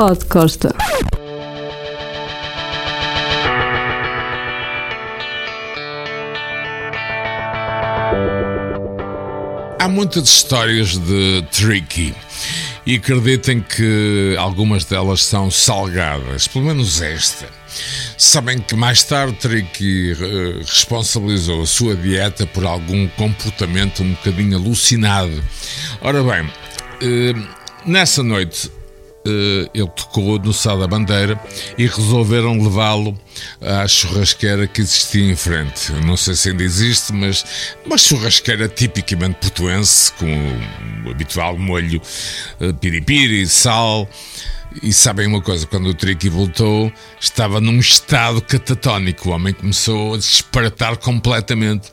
Pod Costa. Há muitas histórias de Tricky e acreditem que algumas delas são salgadas, pelo menos esta. Sabem que mais tarde Tricky eh, responsabilizou a sua dieta por algum comportamento um bocadinho alucinado. Ora bem, eh, nessa noite ele tocou no Sá da Bandeira e resolveram levá-lo à churrasqueira que existia em frente. Não sei se ainda existe, mas uma churrasqueira tipicamente portuense, com o habitual molho uh, piripiri, sal. E sabem uma coisa, quando o Tricky voltou, estava num estado catatónico. O homem começou a disparatar completamente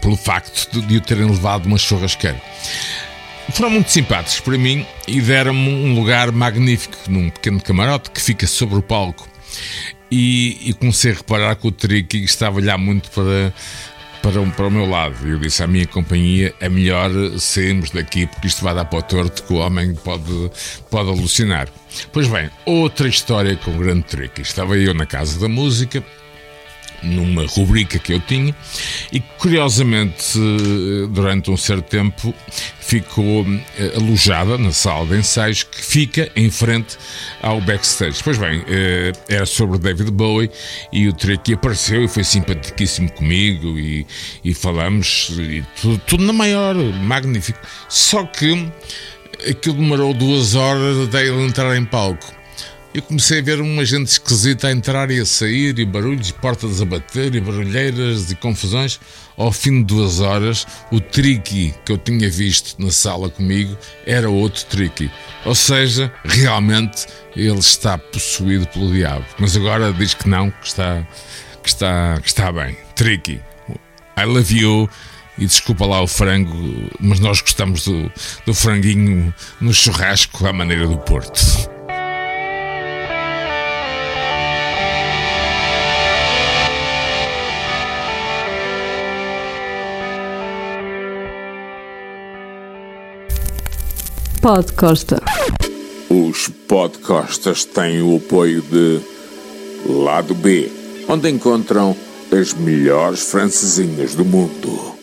pelo facto de o terem levado uma churrasqueira. Foram muito simpáticos para mim e deram-me um lugar magnífico num pequeno camarote que fica sobre o palco. E, e comecei a reparar que o Tricky estava lá muito para, para, para o meu lado. Eu disse à minha companhia: é melhor sairmos daqui porque isto vai dar para o torto que o homem pode, pode alucinar. Pois bem, outra história com o grande Tricky. Estava eu na Casa da Música numa rubrica que eu tinha e curiosamente durante um certo tempo ficou eh, alojada na sala de ensaios que fica em frente ao backstage. Pois bem, eh, era sobre David Bowie e o Tricky apareceu e foi simpaticíssimo comigo e, e falamos e tudo, tudo na maior, magnífico. Só que aquilo demorou duas horas até ele entrar em palco eu comecei a ver uma gente esquisita a entrar e a sair, e barulhos, portas a bater, e barulheiras e confusões. Ao fim de duas horas, o Tricky que eu tinha visto na sala comigo era outro Tricky. Ou seja, realmente ele está possuído pelo diabo. Mas agora diz que não, que está, que está, que está bem. Tricky, I love you. E desculpa lá o frango, mas nós gostamos do, do franguinho no churrasco à maneira do Porto. Podcosta. Os podcastas têm o apoio de Lado B, onde encontram as melhores francesinhas do mundo.